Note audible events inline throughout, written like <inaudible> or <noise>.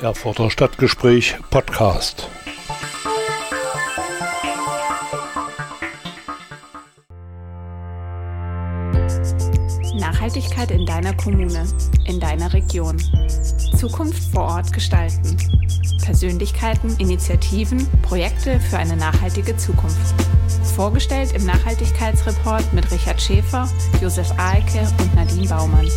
Erfurter Stadtgespräch Podcast. Nachhaltigkeit in deiner Kommune, in deiner Region. Zukunft vor Ort gestalten. Persönlichkeiten, Initiativen, Projekte für eine nachhaltige Zukunft. Vorgestellt im Nachhaltigkeitsreport mit Richard Schäfer, Josef Ahlke und Nadine Baumann.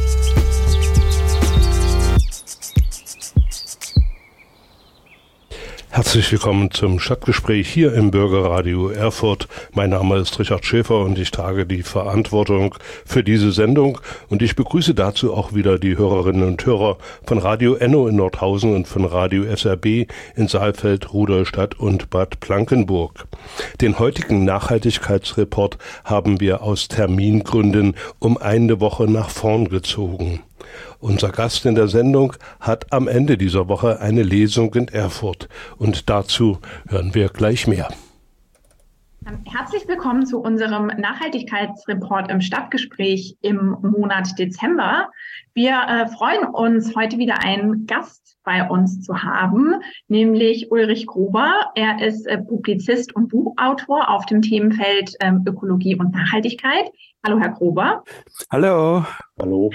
Herzlich willkommen zum Stadtgespräch hier im Bürgerradio Erfurt. Mein Name ist Richard Schäfer und ich trage die Verantwortung für diese Sendung und ich begrüße dazu auch wieder die Hörerinnen und Hörer von Radio Enno in Nordhausen und von Radio SRB in Saalfeld, Rudolstadt und Bad Blankenburg. Den heutigen Nachhaltigkeitsreport haben wir aus Termingründen um eine Woche nach vorn gezogen. Unser Gast in der Sendung hat am Ende dieser Woche eine Lesung in Erfurt und dazu hören wir gleich mehr. Herzlich willkommen zu unserem Nachhaltigkeitsreport im Stadtgespräch im Monat Dezember. Wir äh, freuen uns, heute wieder einen Gast bei uns zu haben, nämlich Ulrich Gruber. Er ist äh, Publizist und Buchautor auf dem Themenfeld ähm, Ökologie und Nachhaltigkeit. Hallo, Herr Gruber. Hallo. Hallo.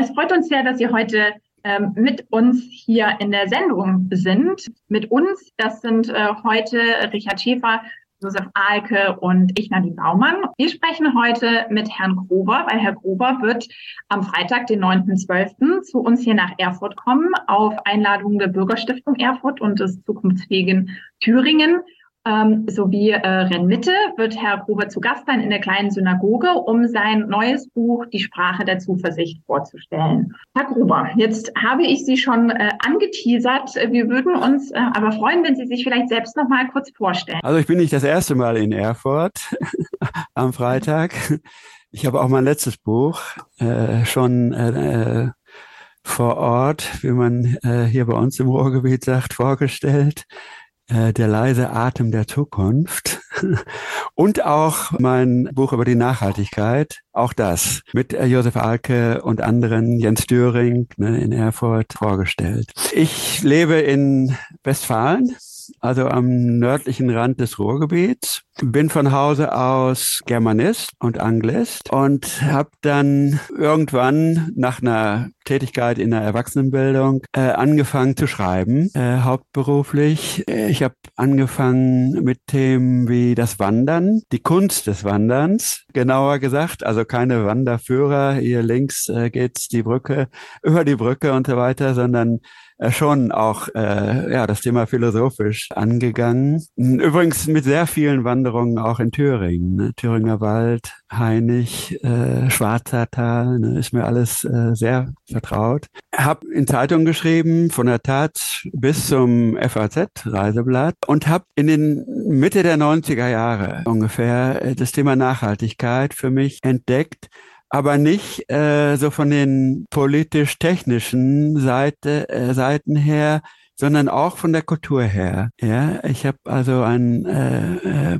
Es freut uns sehr, dass Sie heute ähm, mit uns hier in der Sendung sind. Mit uns, das sind äh, heute Richard Schäfer, Josef Ahlke und ich, Nadine Baumann. Wir sprechen heute mit Herrn Grober, weil Herr Grober wird am Freitag, den 9.12., zu uns hier nach Erfurt kommen, auf Einladung der Bürgerstiftung Erfurt und des zukunftsfähigen Thüringen ähm, sowie äh, Rennmitte wird Herr Gruber zu Gast sein in der kleinen Synagoge, um sein neues Buch Die Sprache der Zuversicht vorzustellen. Herr Gruber, jetzt habe ich Sie schon äh, angeteasert. Wir würden uns äh, aber freuen, wenn Sie sich vielleicht selbst noch mal kurz vorstellen. Also ich bin nicht das erste Mal in Erfurt <laughs> am Freitag. Ich habe auch mein letztes Buch äh, schon äh, vor Ort, wie man äh, hier bei uns im Ruhrgebiet sagt, vorgestellt. Äh, der leise Atem der Zukunft. <laughs> Und auch mein Buch über die Nachhaltigkeit, auch das mit äh, Josef Alke und anderen, Jens Döring ne, in Erfurt vorgestellt. Ich lebe in Westfalen, also am nördlichen Rand des Ruhrgebiets. Bin von Hause aus Germanist und Anglist und habe dann irgendwann nach einer Tätigkeit in der Erwachsenenbildung äh, angefangen zu schreiben, äh, hauptberuflich. Ich habe angefangen mit Themen wie das Wandern, die Kunst des Wanderns, genauer gesagt, also keine Wanderführer, hier links äh, geht's die Brücke, <laughs> über die Brücke und so weiter, sondern schon auch äh, ja das Thema philosophisch angegangen. Übrigens mit sehr vielen Wanderungen auch in Thüringen, ne? Thüringer Wald, Heinig, äh, Schwarzertal, ne? ist mir alles äh, sehr vertraut. Hab in Zeitungen geschrieben, von der Tat bis zum FAZ Reiseblatt und habe in den Mitte der 90er Jahre ungefähr äh, das Thema Nachhaltigkeit für mich entdeckt aber nicht äh, so von den politisch-technischen Seite, äh, Seiten her, sondern auch von der Kultur her. Ja, ich habe also ein äh, äh,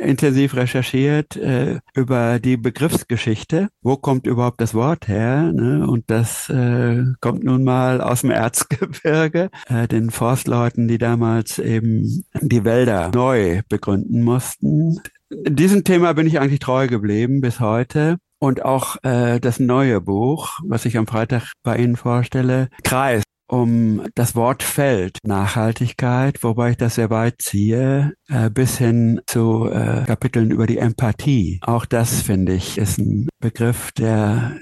intensiv recherchiert äh, über die Begriffsgeschichte. Wo kommt überhaupt das Wort her? Ne? Und das äh, kommt nun mal aus dem Erzgebirge, äh, den Forstleuten, die damals eben die Wälder neu begründen mussten. Diesem Thema bin ich eigentlich treu geblieben bis heute. Und auch äh, das neue Buch, was ich am Freitag bei Ihnen vorstelle, kreist um das Wortfeld Nachhaltigkeit, wobei ich das sehr weit ziehe, äh, bis hin zu äh, Kapiteln über die Empathie. Auch das, finde ich, ist ein Begriff, der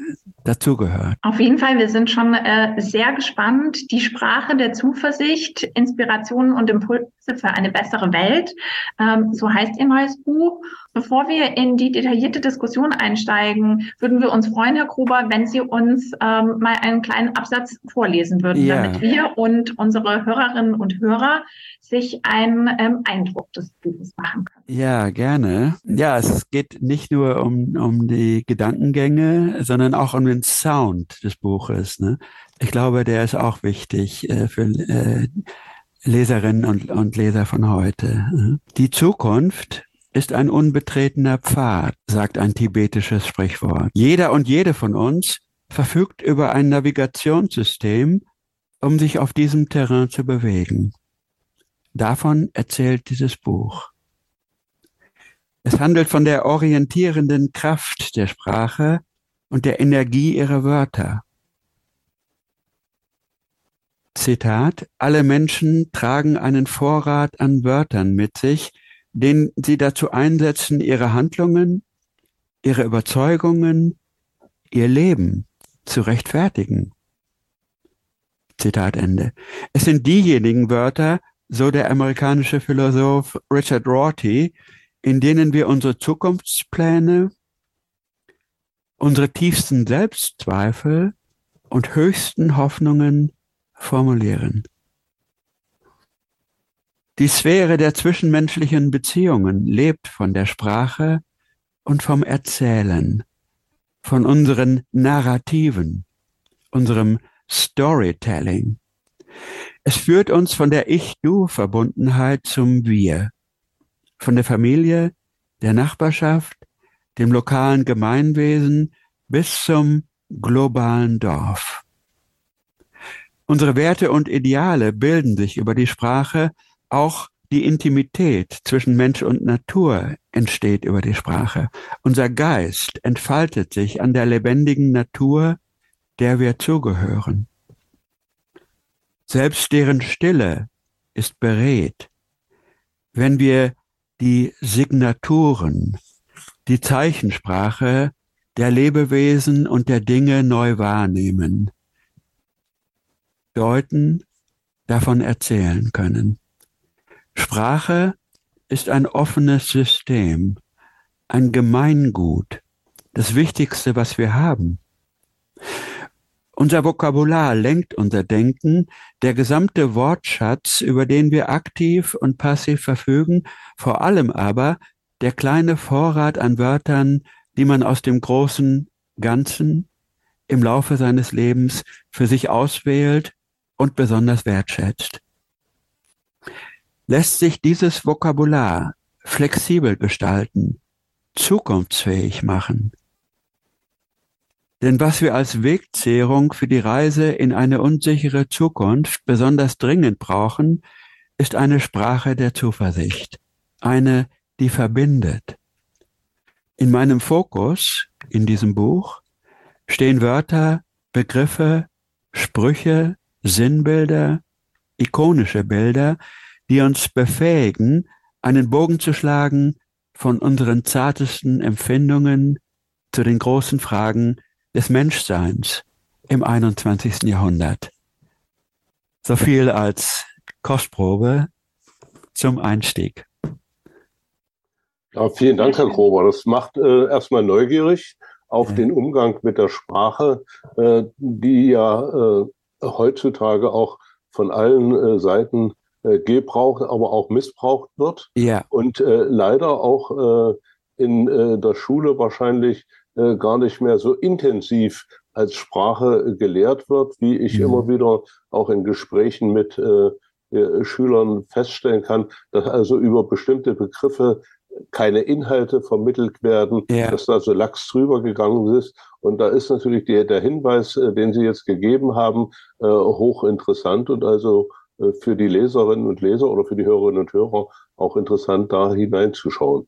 dazugehört. Auf jeden Fall, wir sind schon äh, sehr gespannt. Die Sprache der Zuversicht, Inspirationen und Impulse für eine bessere Welt. Ähm, so heißt Ihr neues Buch. Bevor wir in die detaillierte Diskussion einsteigen, würden wir uns freuen, Herr Gruber, wenn Sie uns ähm, mal einen kleinen Absatz vorlesen würden, ja. damit wir und unsere Hörerinnen und Hörer sich einen ähm, Eindruck des Buches machen können. Ja, gerne. Ja, es geht nicht nur um, um die Gedankengänge, sondern auch um den Sound des Buches. Ne? Ich glaube, der ist auch wichtig äh, für äh, Leserinnen und, und Leser von heute. Die Zukunft ist ein unbetretener Pfad, sagt ein tibetisches Sprichwort. Jeder und jede von uns verfügt über ein Navigationssystem, um sich auf diesem Terrain zu bewegen. Davon erzählt dieses Buch. Es handelt von der orientierenden Kraft der Sprache und der Energie ihrer Wörter. Zitat, alle Menschen tragen einen Vorrat an Wörtern mit sich, den sie dazu einsetzen, ihre Handlungen, ihre Überzeugungen, ihr Leben zu rechtfertigen. Zitat Ende. Es sind diejenigen Wörter, so der amerikanische Philosoph Richard Rorty, in denen wir unsere Zukunftspläne, unsere tiefsten Selbstzweifel und höchsten Hoffnungen formulieren. Die Sphäre der zwischenmenschlichen Beziehungen lebt von der Sprache und vom Erzählen, von unseren Narrativen, unserem Storytelling. Es führt uns von der Ich-Du-Verbundenheit zum Wir, von der Familie, der Nachbarschaft, dem lokalen Gemeinwesen bis zum globalen Dorf. Unsere Werte und Ideale bilden sich über die Sprache, auch die Intimität zwischen Mensch und Natur entsteht über die Sprache. Unser Geist entfaltet sich an der lebendigen Natur, der wir zugehören. Selbst deren Stille ist beredt, wenn wir die Signaturen, die Zeichensprache der Lebewesen und der Dinge neu wahrnehmen, deuten, davon erzählen können. Sprache ist ein offenes System, ein Gemeingut, das Wichtigste, was wir haben. Unser Vokabular lenkt unser Denken, der gesamte Wortschatz, über den wir aktiv und passiv verfügen, vor allem aber der kleine Vorrat an Wörtern, die man aus dem großen Ganzen im Laufe seines Lebens für sich auswählt und besonders wertschätzt. Lässt sich dieses Vokabular flexibel gestalten, zukunftsfähig machen. Denn was wir als Wegzehrung für die Reise in eine unsichere Zukunft besonders dringend brauchen, ist eine Sprache der Zuversicht, eine, die verbindet. In meinem Fokus in diesem Buch stehen Wörter, Begriffe, Sprüche, Sinnbilder, ikonische Bilder, die uns befähigen, einen Bogen zu schlagen von unseren zartesten Empfindungen zu den großen Fragen des Menschseins im 21. Jahrhundert. So viel als Kostprobe zum Einstieg. Ja, vielen Dank, Herr Grober. Das macht äh, erstmal neugierig auf ja. den Umgang mit der Sprache, äh, die ja äh, heutzutage auch von allen äh, Seiten äh, gebraucht, aber auch missbraucht wird. Ja. Und äh, leider auch in der Schule wahrscheinlich äh, gar nicht mehr so intensiv als Sprache gelehrt wird, wie ich mhm. immer wieder auch in Gesprächen mit äh, Schülern feststellen kann, dass also über bestimmte Begriffe keine Inhalte vermittelt werden, ja. dass da so lax drüber gegangen ist. Und da ist natürlich der, der Hinweis, äh, den Sie jetzt gegeben haben, äh, hochinteressant und also äh, für die Leserinnen und Leser oder für die Hörerinnen und Hörer auch interessant, da hineinzuschauen.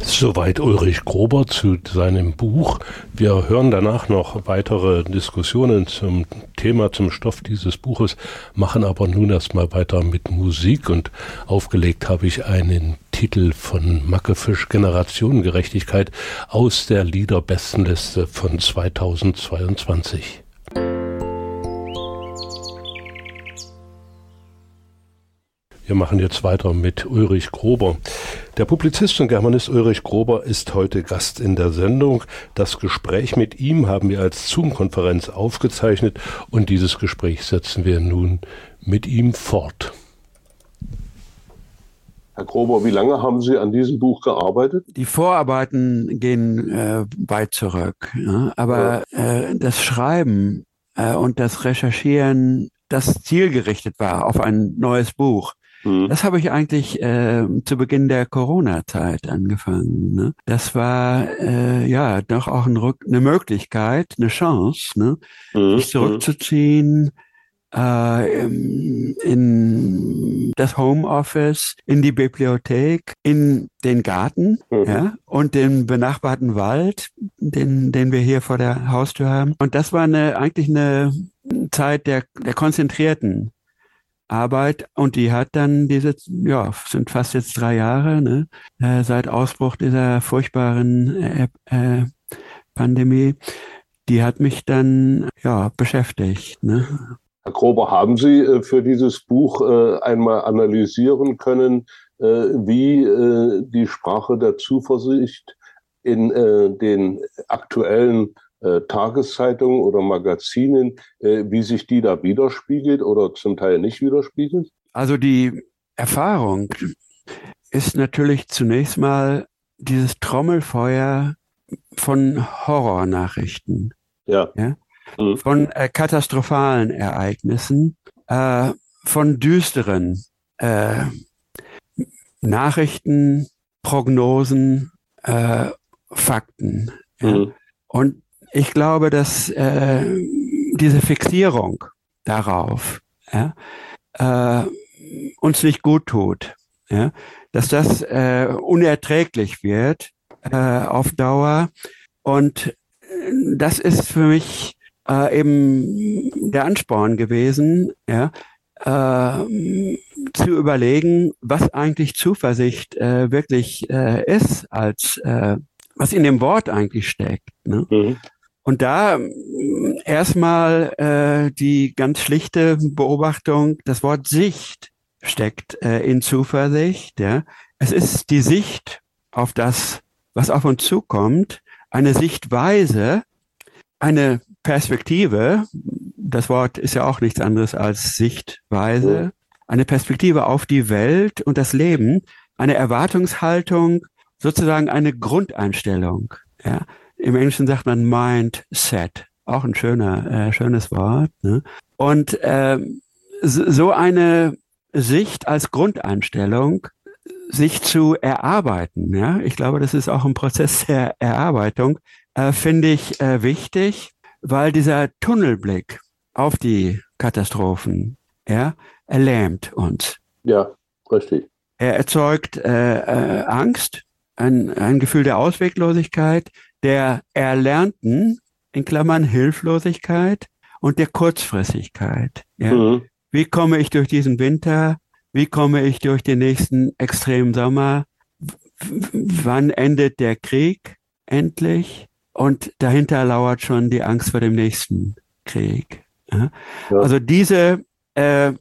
Soweit Ulrich Grober zu seinem Buch. Wir hören danach noch weitere Diskussionen zum Thema, zum Stoff dieses Buches, machen aber nun erstmal weiter mit Musik und aufgelegt habe ich einen Titel von Mackefisch Generationengerechtigkeit aus der Liederbestenliste von 2022. Wir machen jetzt weiter mit Ulrich Grober. Der Publizist und Germanist Ulrich Grober ist heute Gast in der Sendung. Das Gespräch mit ihm haben wir als Zoom-Konferenz aufgezeichnet und dieses Gespräch setzen wir nun mit ihm fort. Herr Grober, wie lange haben Sie an diesem Buch gearbeitet? Die Vorarbeiten gehen äh, weit zurück, ja? aber ja. Äh, das Schreiben äh, und das Recherchieren, das zielgerichtet war auf ein neues Buch, Mhm. Das habe ich eigentlich äh, zu Beginn der Corona-Zeit angefangen. Ne? Das war äh, ja doch auch ein Rück eine Möglichkeit, eine Chance, ne? Mhm. sich zurückzuziehen, äh, in das Homeoffice, in die Bibliothek, in den Garten mhm. ja, und den benachbarten Wald, den, den wir hier vor der Haustür haben. Und das war eine, eigentlich eine Zeit der, der konzentrierten Arbeit und die hat dann diese, ja, sind fast jetzt drei Jahre, ne, äh, seit Ausbruch dieser furchtbaren äh, äh, Pandemie, die hat mich dann ja beschäftigt. Ne. Herr Grober, haben Sie äh, für dieses Buch äh, einmal analysieren können, wie die Sprache der Zuversicht in den aktuellen Tageszeitungen oder Magazinen, wie sich die da widerspiegelt oder zum Teil nicht widerspiegelt? Also die Erfahrung ist natürlich zunächst mal dieses Trommelfeuer von Horrornachrichten. Ja. ja? Mhm. von äh, katastrophalen Ereignissen, äh, von düsteren äh, Nachrichten, Prognosen, äh, Fakten. Ja. Mhm. Und ich glaube, dass äh, diese Fixierung darauf ja, äh, uns nicht gut tut, ja, dass das äh, unerträglich wird äh, auf Dauer. Und äh, das ist für mich äh, eben der Ansporn gewesen, ja, äh, zu überlegen, was eigentlich Zuversicht äh, wirklich äh, ist, als äh, was in dem Wort eigentlich steckt. Ne? Mhm. Und da äh, erstmal äh, die ganz schlichte Beobachtung, das Wort Sicht steckt äh, in Zuversicht. Ja? Es ist die Sicht auf das, was auf uns zukommt, eine Sichtweise, eine Perspektive, das Wort ist ja auch nichts anderes als Sichtweise, eine Perspektive auf die Welt und das Leben, eine Erwartungshaltung, sozusagen eine Grundeinstellung. Ja? Im Englischen sagt man Mindset, auch ein schöner, äh, schönes Wort. Ne? Und äh, so eine Sicht als Grundeinstellung, sich zu erarbeiten, ja, ich glaube, das ist auch ein Prozess <laughs> der Erarbeitung, äh, finde ich äh, wichtig, weil dieser Tunnelblick auf die Katastrophen, ja, er lähmt uns. Ja, richtig. Er erzeugt äh, äh, Angst, ein, ein Gefühl der Ausweglosigkeit, der erlernten, in Klammern Hilflosigkeit und der Kurzfristigkeit. Ja? Mhm. Wie komme ich durch diesen Winter? Wie komme ich durch den nächsten extremen Sommer? Wann endet der Krieg endlich? Und dahinter lauert schon die Angst vor dem nächsten Krieg. Ja? Ja. Also diese äh,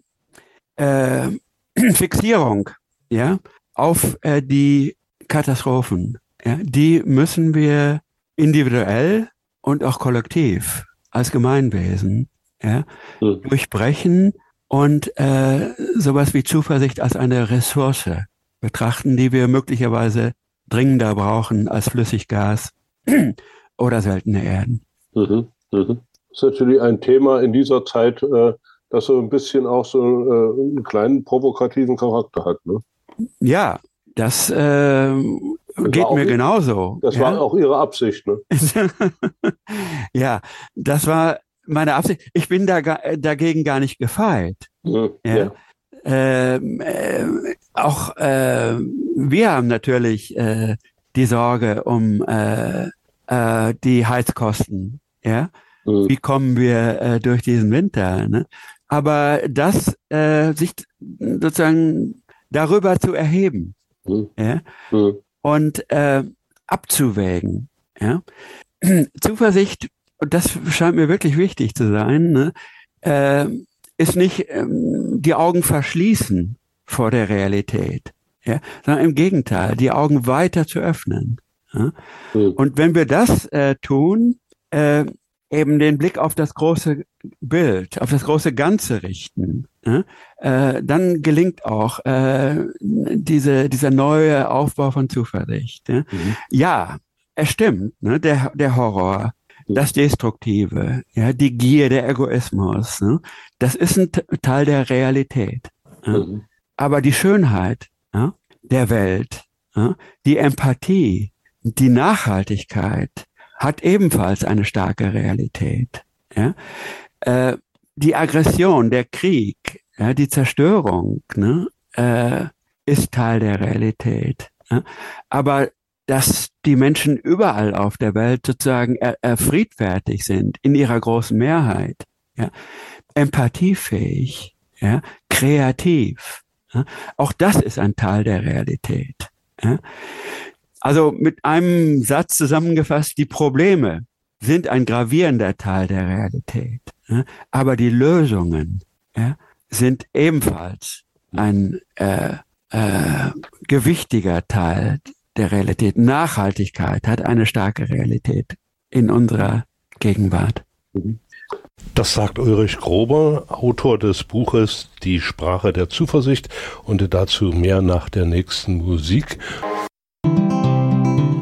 äh, <clears throat> Fixierung ja, auf äh, die Katastrophen, ja, die müssen wir individuell und auch kollektiv als Gemeinwesen ja, mhm. durchbrechen und äh, sowas wie Zuversicht als eine Ressource betrachten, die wir möglicherweise dringender brauchen als Flüssiggas <clears throat> oder seltene Erden. Mhm, mhm. Das ist natürlich ein Thema in dieser Zeit, äh, das so ein bisschen auch so äh, einen kleinen provokativen Charakter hat. Ne? Ja, das, äh, das geht mir genauso. Das ja? war auch Ihre Absicht, ne? <laughs> ja, das war meine Absicht. Ich bin da dagegen gar nicht gefeit. Ja. ja. Ähm, äh, auch äh, wir haben natürlich äh, die Sorge um äh, äh, die Heizkosten. Ja, mhm. wie kommen wir äh, durch diesen Winter? Ne? Aber das äh, sich sozusagen darüber zu erheben mhm. ja? Mhm. Und äh, abzuwägen. Ja? <clears throat> Zuversicht, und das scheint mir wirklich wichtig zu sein, ne? äh, ist nicht ähm, die Augen verschließen vor der Realität, ja? sondern im Gegenteil, die Augen weiter zu öffnen. Ja? Mhm. Und wenn wir das äh, tun, äh, eben den Blick auf das große Bild, auf das große Ganze richten, ja? äh, dann gelingt auch äh, diese, dieser neue Aufbau von Zuversicht. Ja, mhm. ja es stimmt, ne? der, der Horror, das Destruktive, ja, die Gier, der Egoismus, ne? das ist ein Teil der Realität. Ja? Mhm. Aber die Schönheit ja, der Welt, ja, die Empathie, die Nachhaltigkeit hat ebenfalls eine starke Realität. Ja? Äh, die Aggression, der Krieg, ja, die Zerstörung ne, äh, ist Teil der Realität. Ja. Aber dass die Menschen überall auf der Welt sozusagen äh, äh, friedfertig sind, in ihrer großen Mehrheit, ja, empathiefähig, ja, kreativ. Ja, auch das ist ein Teil der Realität. Ja. Also mit einem Satz zusammengefasst, die Probleme sind ein gravierender Teil der Realität, ja, aber die Lösungen ja, sind ebenfalls ein äh, äh, gewichtiger Teil der Realität. Nachhaltigkeit hat eine starke Realität in unserer Gegenwart. Das sagt Ulrich Grober, Autor des Buches Die Sprache der Zuversicht und dazu mehr nach der nächsten Musik.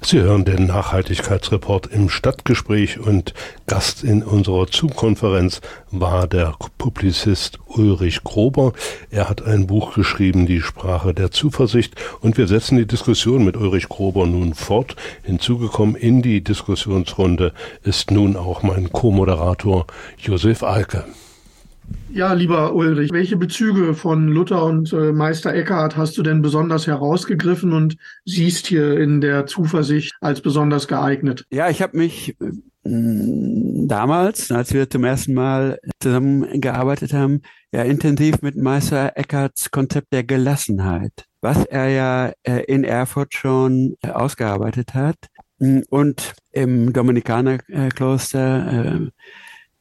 Sie hören den Nachhaltigkeitsreport im Stadtgespräch und Gast in unserer Zoom-Konferenz war der Publizist Ulrich Grober. Er hat ein Buch geschrieben, Die Sprache der Zuversicht und wir setzen die Diskussion mit Ulrich Grober nun fort. Hinzugekommen in die Diskussionsrunde ist nun auch mein Co-Moderator Josef Alke. Ja, lieber Ulrich, welche Bezüge von Luther und äh, Meister Eckhart hast du denn besonders herausgegriffen und siehst hier in der Zuversicht als besonders geeignet? Ja, ich habe mich äh, damals, als wir zum ersten Mal zusammengearbeitet haben, ja intensiv mit Meister Eckharts Konzept der Gelassenheit, was er ja äh, in Erfurt schon äh, ausgearbeitet hat und im Dominikanerkloster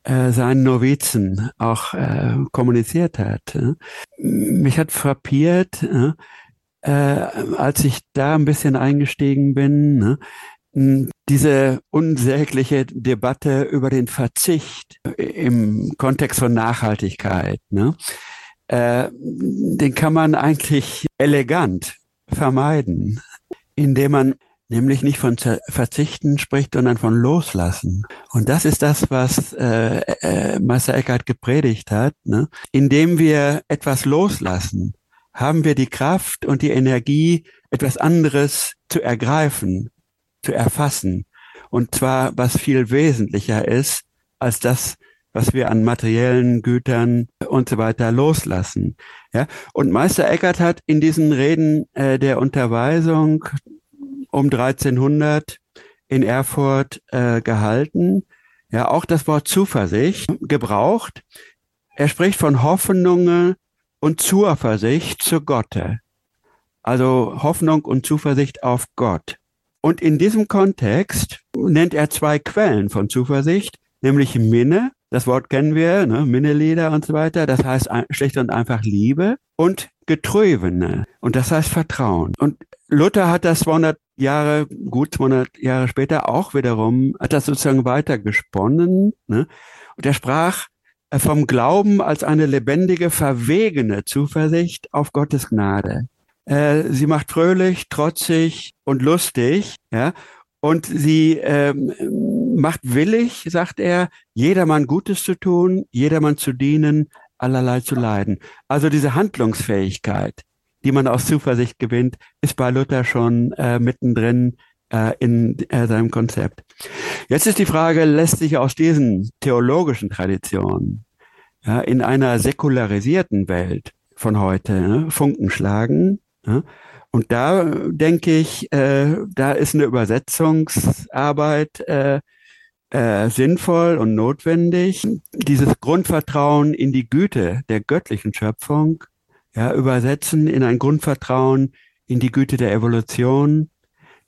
äh, seinen Novizen auch äh, kommuniziert hat. Mich hat frappiert, äh, als ich da ein bisschen eingestiegen bin, ne, diese unsägliche Debatte über den Verzicht im Kontext von Nachhaltigkeit, ne, äh, den kann man eigentlich elegant vermeiden, indem man nämlich nicht von Verzichten spricht, sondern von Loslassen. Und das ist das, was äh, äh, Meister Eckhart gepredigt hat. Ne? Indem wir etwas loslassen, haben wir die Kraft und die Energie, etwas anderes zu ergreifen, zu erfassen. Und zwar, was viel wesentlicher ist, als das, was wir an materiellen Gütern und so weiter loslassen. Ja? Und Meister Eckhart hat in diesen Reden äh, der Unterweisung um 1300 in Erfurt äh, gehalten. Ja, auch das Wort Zuversicht gebraucht. Er spricht von Hoffnungen und Zuversicht zu Gotte. Also Hoffnung und Zuversicht auf Gott. Und in diesem Kontext nennt er zwei Quellen von Zuversicht, nämlich Minne, das Wort kennen wir, ne, Minnelieder und so weiter, das heißt schlicht und einfach Liebe und Getrübene und das heißt Vertrauen. Und Luther hat das 200 Jahre, gut 200 Jahre später auch wiederum, hat das sozusagen weiter gesponnen. Ne? Und er sprach äh, vom Glauben als eine lebendige, verwegene Zuversicht auf Gottes Gnade. Äh, sie macht fröhlich, trotzig und lustig, ja, und sie ähm, macht willig, sagt er, jedermann Gutes zu tun, jedermann zu dienen, allerlei zu leiden. Also diese Handlungsfähigkeit, die man aus Zuversicht gewinnt, ist bei Luther schon äh, mittendrin äh, in äh, seinem Konzept. Jetzt ist die Frage, lässt sich aus diesen theologischen Traditionen ja, in einer säkularisierten Welt von heute ne, Funken schlagen? Ja? Und da denke ich, äh, da ist eine Übersetzungsarbeit äh, äh, sinnvoll und notwendig. Dieses Grundvertrauen in die Güte der göttlichen Schöpfung ja, übersetzen in ein Grundvertrauen in die Güte der Evolution,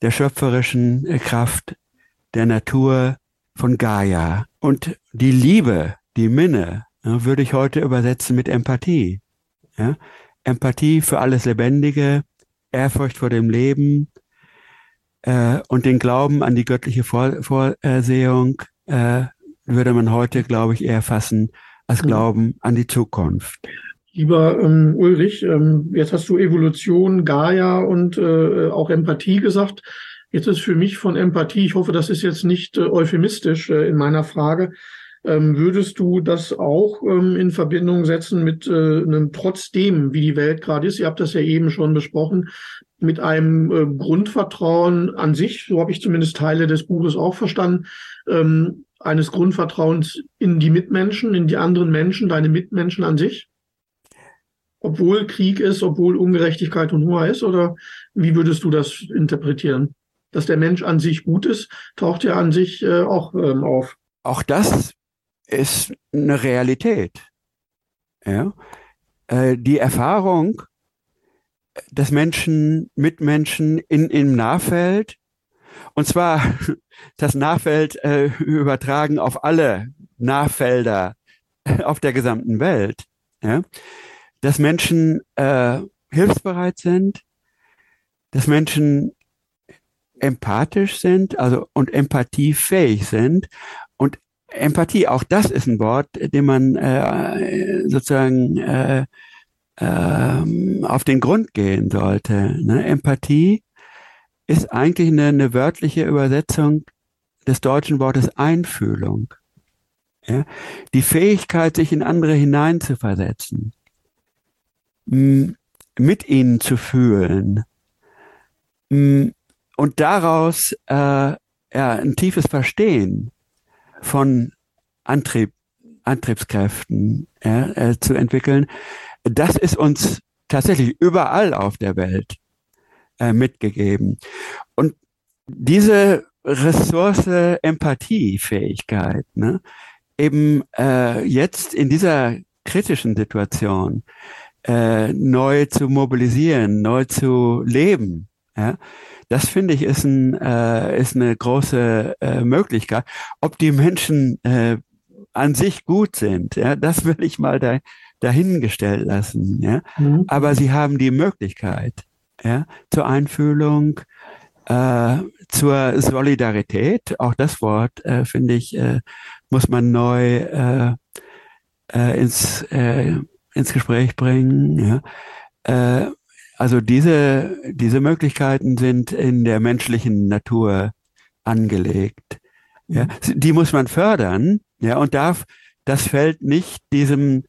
der schöpferischen äh, Kraft der Natur von Gaia. Und die Liebe, die Minne, ja, würde ich heute übersetzen mit Empathie. Ja? Empathie für alles Lebendige, Ehrfurcht vor dem Leben äh, und den Glauben an die göttliche Vor Vorsehung äh, würde man heute, glaube ich, eher fassen als Glauben an die Zukunft. Lieber ähm, Ulrich, ähm, jetzt hast du Evolution, Gaia und äh, auch Empathie gesagt. Jetzt ist für mich von Empathie, ich hoffe, das ist jetzt nicht äh, euphemistisch äh, in meiner Frage, ähm, würdest du das auch ähm, in Verbindung setzen mit äh, einem trotzdem, wie die Welt gerade ist? Ihr habt das ja eben schon besprochen, mit einem äh, Grundvertrauen an sich, so habe ich zumindest Teile des Buches auch verstanden, ähm, eines Grundvertrauens in die Mitmenschen, in die anderen Menschen, deine Mitmenschen an sich? Obwohl Krieg ist, obwohl Ungerechtigkeit und Hunger ist? Oder wie würdest du das interpretieren? Dass der Mensch an sich gut ist, taucht ja an sich äh, auch ähm, auf. Auch das ist eine Realität. Ja? Äh, die Erfahrung des Menschen, Mitmenschen in, im Nahfeld, und zwar <laughs> das Nahfeld äh, übertragen auf alle Nahfelder auf der gesamten Welt, ja? Dass Menschen äh, hilfsbereit sind, dass Menschen empathisch sind, also und empathiefähig sind Empathie, auch das ist ein Wort, dem man äh, sozusagen äh, äh, auf den Grund gehen sollte. Ne? Empathie ist eigentlich eine, eine, wörtliche Übersetzung des deutschen Wortes Einfühlung. Ja? Die Fähigkeit, sich in andere hineinzuversetzen, mit ihnen zu fühlen und daraus äh, ja, ein tiefes Verstehen von Antrieb, Antriebskräften ja, äh, zu entwickeln. Das ist uns tatsächlich überall auf der Welt äh, mitgegeben. Und diese Ressource Empathiefähigkeit, ne, eben äh, jetzt in dieser kritischen Situation äh, neu zu mobilisieren, neu zu leben, ja, das finde ich ist, ein, äh, ist eine große äh, Möglichkeit. Ob die Menschen äh, an sich gut sind, ja, das <laughs> will ich mal da, dahingestellt lassen. Ja. Mhm. Aber sie haben die Möglichkeit ja, zur Einfühlung, äh, zur Solidarität. Auch das Wort äh, finde ich äh, muss man neu äh, äh, ins äh, ins Gespräch bringen. Ja. Äh, also diese, diese Möglichkeiten sind in der menschlichen Natur angelegt. Ja, mhm. die muss man fördern, ja, und darf, das fällt nicht diesem,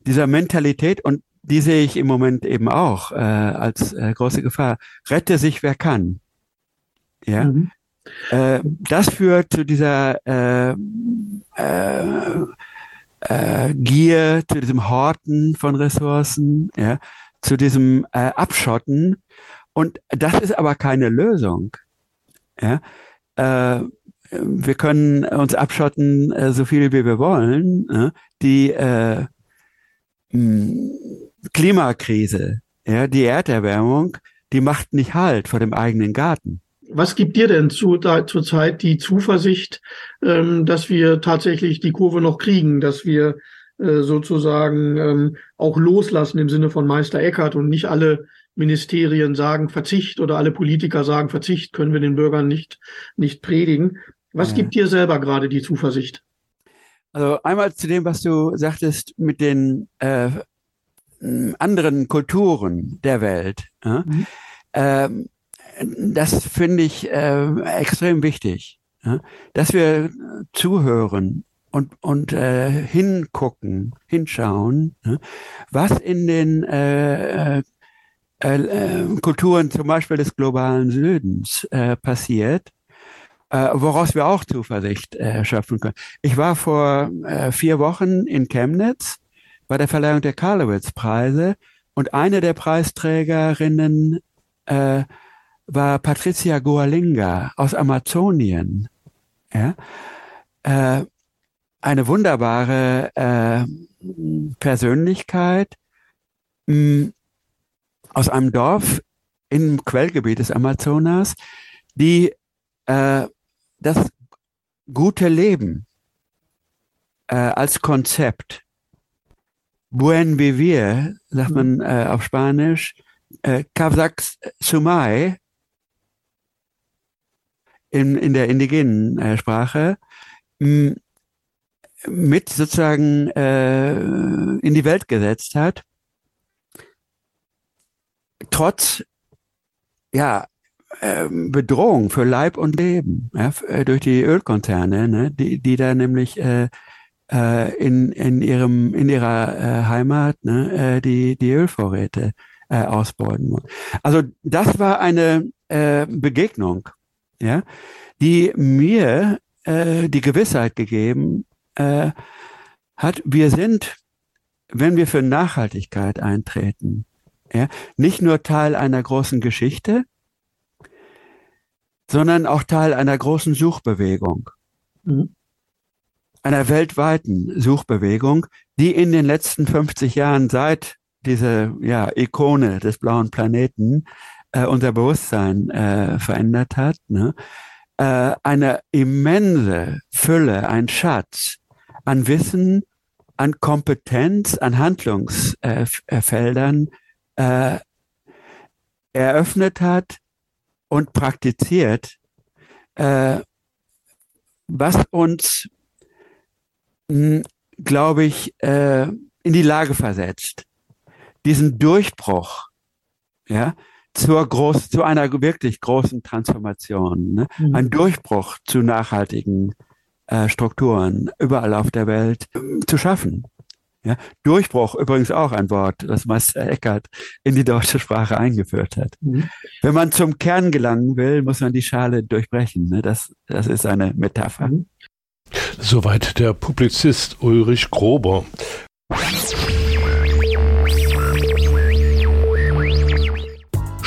dieser Mentalität und die sehe ich im Moment eben auch äh, als äh, große Gefahr. Rette sich, wer kann. Ja, mhm. äh, das führt zu dieser äh, äh, äh, Gier, zu diesem Horten von Ressourcen. Ja, zu diesem äh, Abschotten. Und das ist aber keine Lösung. Ja? Äh, wir können uns abschotten, äh, so viel wie wir wollen. Äh, die äh, mh, Klimakrise, ja, die Erderwärmung, die macht nicht Halt vor dem eigenen Garten. Was gibt dir denn zu, da, zurzeit die Zuversicht, ähm, dass wir tatsächlich die Kurve noch kriegen, dass wir äh, sozusagen ähm, auch loslassen im Sinne von Meister Eckhart und nicht alle Ministerien sagen Verzicht oder alle Politiker sagen Verzicht, können wir den Bürgern nicht, nicht predigen. Was ja. gibt dir selber gerade die Zuversicht? Also einmal zu dem, was du sagtest mit den äh, anderen Kulturen der Welt. Ja? Mhm. Ähm, das finde ich äh, extrem wichtig, ja? dass wir zuhören und, und äh, hingucken, hinschauen, ne? was in den äh, äh, äh, Kulturen zum Beispiel des globalen Südens äh, passiert, woraus wir auch Zuversicht schöpfen können. Ich war vor vier Wochen in Chemnitz bei der Verleihung der Karlowitz-Preise und eine der Preisträgerinnen äh, war Patricia Goalinga aus Amazonien. Ja? Äh, eine wunderbare äh, Persönlichkeit mh, hm, aus einem Dorf im Quellgebiet des Amazonas, die äh, das gute Leben äh, als Konzept, buen vivir, sagt man äh, auf Spanisch, äh, Kavak Sumai in, in der indigenen äh, Sprache, mit sozusagen äh, in die Welt gesetzt hat, trotz ja ähm, Bedrohung für Leib und Leben ja, äh, durch die Ölkonzerne, ne, die, die da nämlich äh, äh, in, in, ihrem, in ihrer äh, Heimat ne, äh, die, die Ölvorräte äh, ausbeuten. Also das war eine äh, Begegnung, ja, die mir äh, die Gewissheit gegeben äh, hat, wir sind, wenn wir für Nachhaltigkeit eintreten, ja, nicht nur Teil einer großen Geschichte, sondern auch Teil einer großen Suchbewegung. Mhm. Einer weltweiten Suchbewegung, die in den letzten 50 Jahren seit diese ja, Ikone des blauen Planeten äh, unser Bewusstsein äh, verändert hat. Ne? Äh, eine immense Fülle, ein Schatz an Wissen, an Kompetenz, an Handlungsfeldern äh, eröffnet hat und praktiziert, äh, was uns, hm, glaube ich, äh, in die Lage versetzt, diesen Durchbruch, ja, zur groß, zu einer wirklich großen Transformation, ne? Mhm. ein Durchbruch zu nachhaltigen äh, Strukturen überall auf der Welt äh, zu schaffen. Ja, Durchbruch übrigens auch ein Wort, das Meister Eckert in die deutsche Sprache eingeführt hat. Mhm. Wenn man zum Kern gelangen will, muss man die Schale durchbrechen. Ne? Das, das ist eine Metapher. Mhm. Soweit der Publizist Ulrich Grober.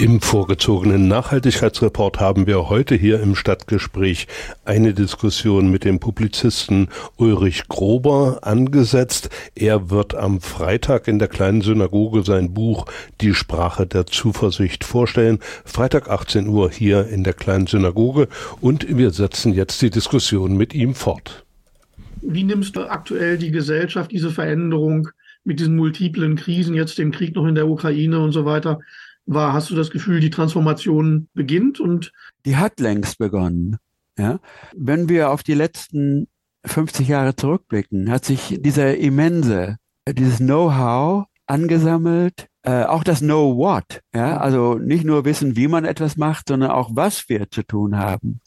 Im vorgezogenen Nachhaltigkeitsreport haben wir heute hier im Stadtgespräch eine Diskussion mit dem Publizisten Ulrich Grober angesetzt. Er wird am Freitag in der kleinen Synagoge sein Buch Die Sprache der Zuversicht vorstellen. Freitag 18 Uhr hier in der kleinen Synagoge und wir setzen jetzt die Diskussion mit ihm fort. Wie nimmst du aktuell die Gesellschaft, diese Veränderung mit diesen multiplen Krisen, jetzt dem Krieg noch in der Ukraine und so weiter, war, hast du das Gefühl, die Transformation beginnt und die hat längst begonnen. Ja, wenn wir auf die letzten 50 Jahre zurückblicken, hat sich dieser immense, dieses Know-how angesammelt, äh, auch das Know What. Ja, also nicht nur wissen, wie man etwas macht, sondern auch was wir zu tun haben.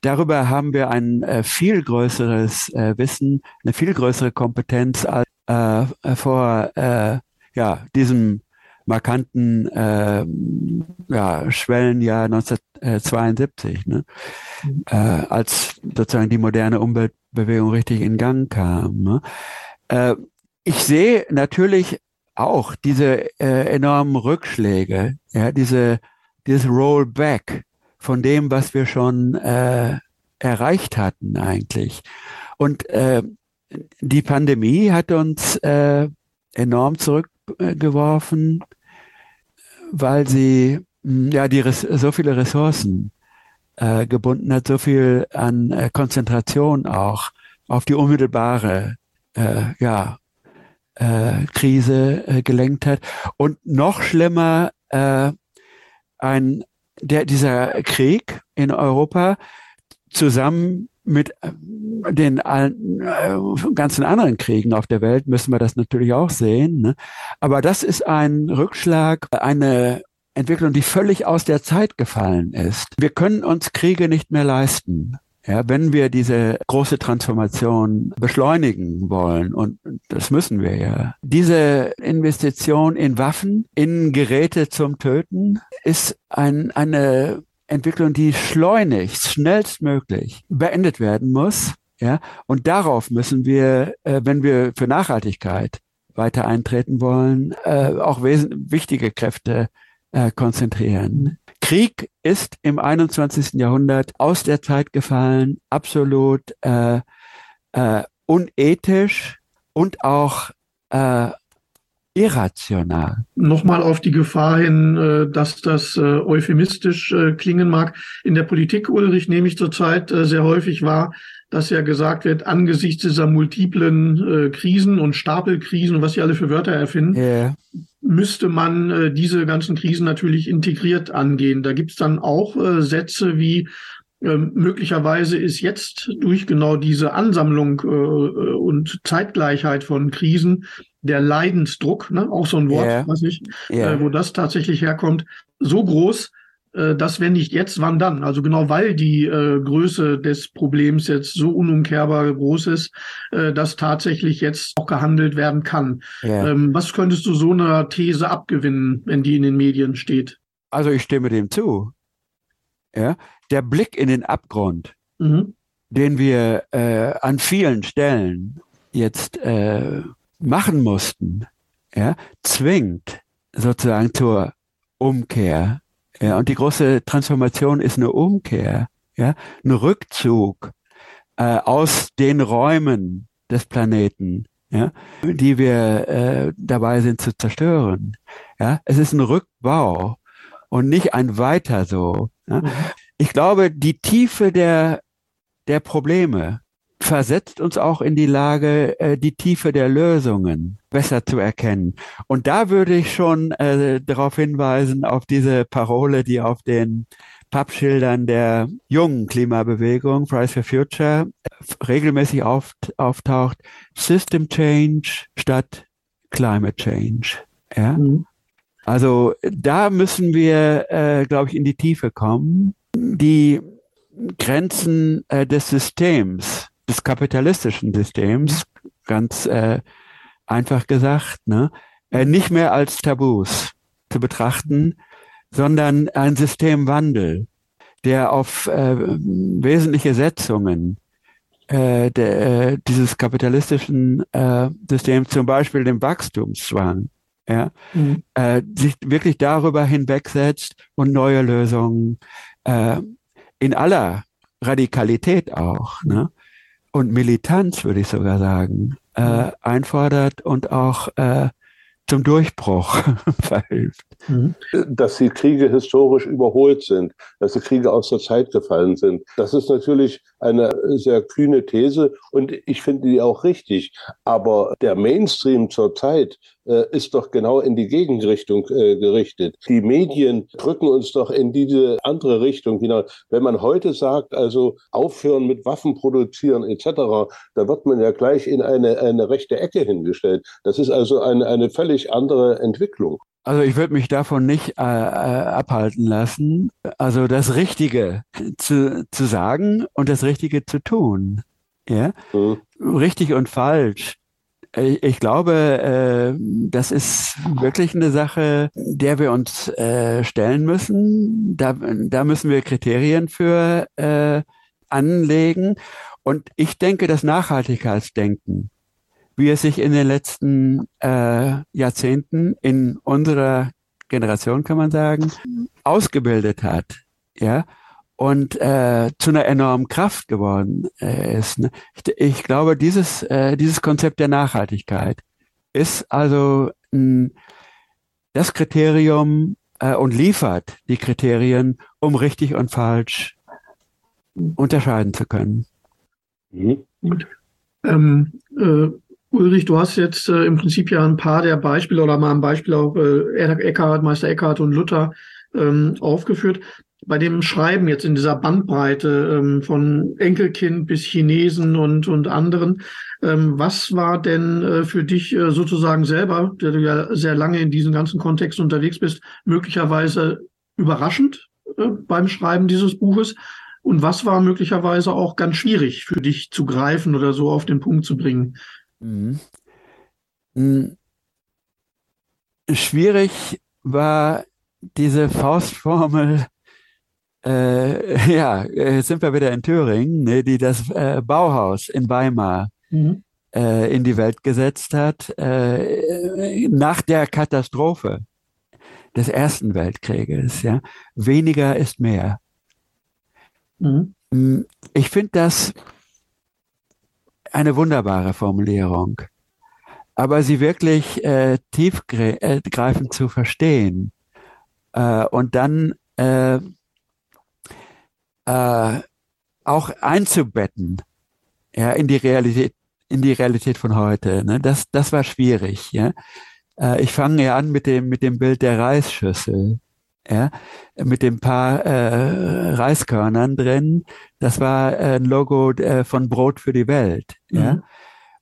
Darüber haben wir ein äh, viel größeres äh, Wissen, eine viel größere Kompetenz als äh, vor äh, ja, diesem markanten äh, ja, Schwellenjahr 1972, ne? Mhm. Äh, als sozusagen die moderne Umweltbewegung richtig in Gang kam. Ne? Äh, ich sehe natürlich auch diese äh, enormen Rückschläge, ja, diese, dieses Rollback von dem, was wir schon äh, erreicht hatten eigentlich. Und äh, die Pandemie hat uns enorm zurückgeworfen, weil sie hm, ja die so viele Ressourcen äh, gebunden hat, so viel an äh, Konzentration auch auf die unmittelbare äh, ja, äh, Krise äh, gelenkt hat. Und noch schlimmer äh, ein der dieser Krieg in Europa zusammen mit äh, den äh, ganzen anderen Kriegen auf der Welt müssen wir das natürlich auch sehen. Ne? Aber das ist ein Rückschlag, eine Entwicklung, die völlig aus der Zeit gefallen ist. Wir können uns Kriege nicht mehr leisten. Ja, wenn wir diese große Transformation beschleunigen wollen, und das müssen wir ja, diese Investition in Waffen, in Geräte zum Töten, ist ein, eine Entwicklung, die schleunigst, schnellstmöglich beendet werden muss. Ja, und darauf müssen wir, äh, wenn wir für Nachhaltigkeit weiter eintreten wollen, äh, auch wichtige Kräfte äh, konzentrieren. Krieg ist im 21. Jahrhundert aus der Zeit gefallen, absolut äh, äh, unethisch und auch äh, irrational. Nochmal auf die Gefahr hin, äh, dass das äh, euphemistisch äh, klingen mag. In der Politik, Ulrich, nehme ich zurzeit sehr häufig wahr, dass ja gesagt wird, angesichts dieser multiplen Krisen und Stapelkrisen und was sie alle für Wörter erfinden, yeah. müsste man diese ganzen Krisen natürlich integriert angehen. Da gibt's dann auch Sätze wie, ähm, möglicherweise ist jetzt durch genau diese Ansammlung äh, äh, und Zeitgleichheit von Krisen der Leidensdruck, ne, auch so ein Wort, yeah. weiß ich, yeah. äh, wo das tatsächlich herkommt, so groß, äh, dass wenn nicht jetzt, wann dann? Also genau weil die äh, Größe des Problems jetzt so unumkehrbar groß ist, äh, dass tatsächlich jetzt auch gehandelt werden kann. Yeah. Ähm, was könntest du so einer These abgewinnen, wenn die in den Medien steht? Also ich stimme dem zu. Ja, der Blick in den Abgrund, mhm. den wir äh, an vielen Stellen jetzt äh, machen mussten, ja, zwingt sozusagen zur Umkehr. Ja, und die große Transformation ist eine Umkehr, ja, ein Rückzug äh, aus den Räumen des Planeten, ja, die wir äh, dabei sind zu zerstören. Ja, es ist ein Rückbau und nicht ein Weiter so. Ja. Mhm. Ich glaube, die Tiefe der, der Probleme versetzt uns auch in die Lage, äh, die Tiefe der Lösungen besser zu erkennen. Und da würde ich schon äh, darauf hinweisen, auf diese Parole, die auf den Pappschildern der jungen Klimabewegung, Price for Future, regelmäßig auf, auftaucht, System Change statt Climate Change. Ja? Mhm. Also da müssen wir, äh, glaube ich, in die Tiefe kommen. Die Grenzen äh, des Systems, des kapitalistischen Systems, ganz äh, einfach gesagt, ne, äh, nicht mehr als Tabus zu betrachten, sondern ein Systemwandel, der auf äh, wesentliche Setzungen äh, äh, dieses kapitalistischen Systems, zum Beispiel dem Wachstumszwang, ja, mhm. äh, sich wirklich darüber hinwegsetzt und neue Lösungen äh, in aller Radikalität auch ne? und Militanz, würde ich sogar sagen, äh, einfordert und auch äh, zum Durchbruch <laughs> verhilft. Mhm. Dass die Kriege historisch überholt sind, dass die Kriege aus der Zeit gefallen sind. Das ist natürlich eine sehr kühne These und ich finde die auch richtig. Aber der Mainstream zur Zeit äh, ist doch genau in die Gegenrichtung äh, gerichtet. Die Medien drücken uns doch in diese andere Richtung hinaus. Wenn man heute sagt, also aufhören mit Waffen produzieren etc., da wird man ja gleich in eine, eine rechte Ecke hingestellt. Das ist also eine, eine völlig andere Entwicklung. Also ich würde mich davon nicht äh, äh, abhalten lassen. Also das Richtige zu, zu sagen und das Richtige zu tun. Ja, mhm. richtig und falsch. Ich, ich glaube, äh, das ist wirklich eine Sache, der wir uns äh, stellen müssen. Da, da müssen wir Kriterien für äh, anlegen. Und ich denke, das Nachhaltigkeitsdenken wie es sich in den letzten äh, Jahrzehnten in unserer Generation, kann man sagen, ausgebildet hat. Ja, und äh, zu einer enormen Kraft geworden äh, ist. Ne? Ich, ich, glaube, dieses, äh, dieses Konzept der Nachhaltigkeit ist also mh, das Kriterium äh, und liefert die Kriterien, um richtig und falsch unterscheiden zu können. Mhm. Gut. Ähm, äh, Ulrich, du hast jetzt äh, im Prinzip ja ein paar der Beispiele oder mal ein Beispiel auch äh, Eckhart, Meister Eckhart und Luther ähm, aufgeführt. Bei dem Schreiben jetzt in dieser Bandbreite ähm, von Enkelkind bis Chinesen und, und anderen, ähm, was war denn äh, für dich äh, sozusagen selber, der du ja sehr lange in diesen ganzen Kontexten unterwegs bist, möglicherweise überraschend äh, beim Schreiben dieses Buches? Und was war möglicherweise auch ganz schwierig für dich zu greifen oder so auf den Punkt zu bringen? Mhm. Mhm. Schwierig war diese Faustformel, äh, <laughs> ja, jetzt sind wir wieder in Thüringen, ne, die das äh, Bauhaus in Weimar mhm. äh, in die Welt gesetzt hat, äh, nach der Katastrophe des Ersten Weltkrieges. Ja. Weniger ist mehr. Mhm. Mm, ich finde das eine wunderbare Formulierung. Aber sie wirklich äh, tiefgreifend äh, zu verstehen äh, und dann äh, äh, auch einzubetten ja, in die Realität, in die Realität von heute. Ne? Das, das war schwierig. Ja? Äh, ich fange ja an mit dem, mit dem Bild der Reisschüssel. Ja, mit dem paar äh, Reiskörnern drin. Das war ein Logo äh, von Brot für die Welt. Mhm. Ja,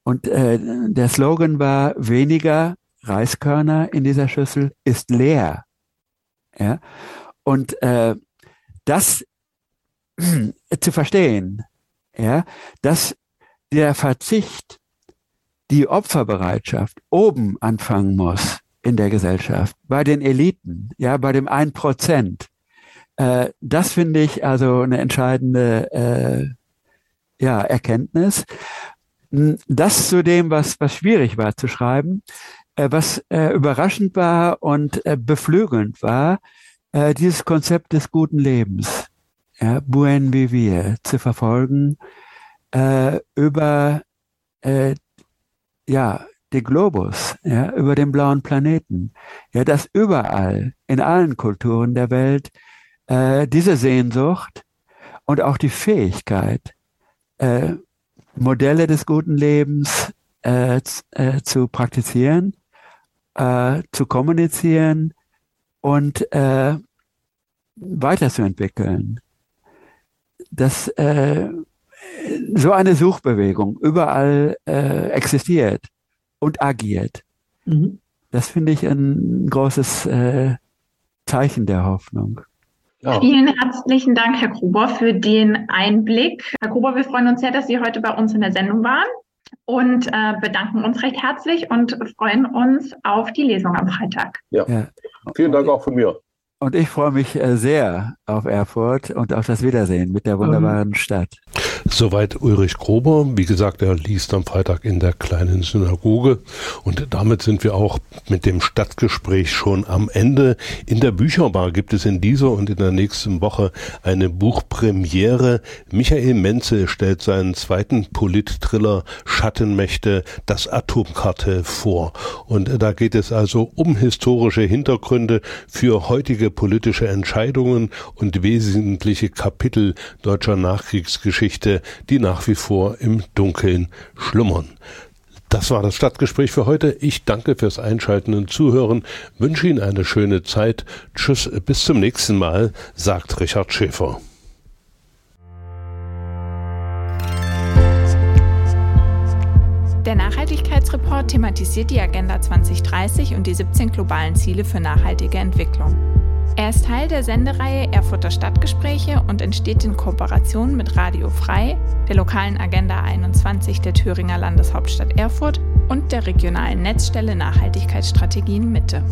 und äh, der Slogan war weniger Reiskörner in dieser Schüssel ist leer. Ja, und äh, das <clears throat> zu verstehen, ja, dass der Verzicht, die Opferbereitschaft oben anfangen muss in der Gesellschaft, bei den Eliten, ja, bei dem ein Prozent. Äh, das finde ich also eine entscheidende äh, ja, Erkenntnis. Das zu dem, was, was schwierig war zu schreiben, äh, was äh, überraschend war und äh, beflügelnd war, äh, dieses Konzept des guten Lebens, ja, Buen Vivir, zu verfolgen über ja, den Globus, ja, über den blauen Planeten. Ja, dass überall, in allen Kulturen der Welt, äh, diese Sehnsucht und auch die Fähigkeit, äh, Modelle des guten Lebens äh, äh, zu praktizieren, äh, zu kommunizieren und äh, weiterzuentwickeln. Dass äh, so eine Suchbewegung überall äh, existiert und agiert. Mhm. Das finde ich ein großes äh, Zeichen der Hoffnung. Ja. Vielen herzlichen Dank, Herr Gruber, für den Einblick. Herr Gruber, wir freuen uns sehr, dass Sie heute bei uns in der Sendung waren und äh, bedanken uns recht herzlich und freuen uns auf die Lesung am Freitag. Ja, ja. vielen Dank auch von mir. Und ich freue mich äh, sehr auf Erfurt und auf das Wiedersehen mit der wunderbaren um. Stadt. Soweit Ulrich Grober. Wie gesagt, er liest am Freitag in der kleinen Synagoge. Und damit sind wir auch mit dem Stadtgespräch schon am Ende. In der Bücherbar gibt es in dieser und in der nächsten Woche eine Buchpremiere. Michael Menze stellt seinen zweiten Polit-Thriller Schattenmächte, das Atomkartell vor. Und da geht es also um historische Hintergründe für heutige politische Entscheidungen und wesentliche Kapitel deutscher Nachkriegsgeschichte die nach wie vor im Dunkeln schlummern. Das war das Stadtgespräch für heute. Ich danke fürs Einschalten und Zuhören, wünsche Ihnen eine schöne Zeit. Tschüss, bis zum nächsten Mal, sagt Richard Schäfer. Der Nachhaltigkeitsreport thematisiert die Agenda 2030 und die 17 globalen Ziele für nachhaltige Entwicklung. Er ist Teil der Sendereihe Erfurter Stadtgespräche und entsteht in Kooperation mit Radio Frei, der lokalen Agenda 21 der Thüringer Landeshauptstadt Erfurt und der regionalen Netzstelle Nachhaltigkeitsstrategien Mitte.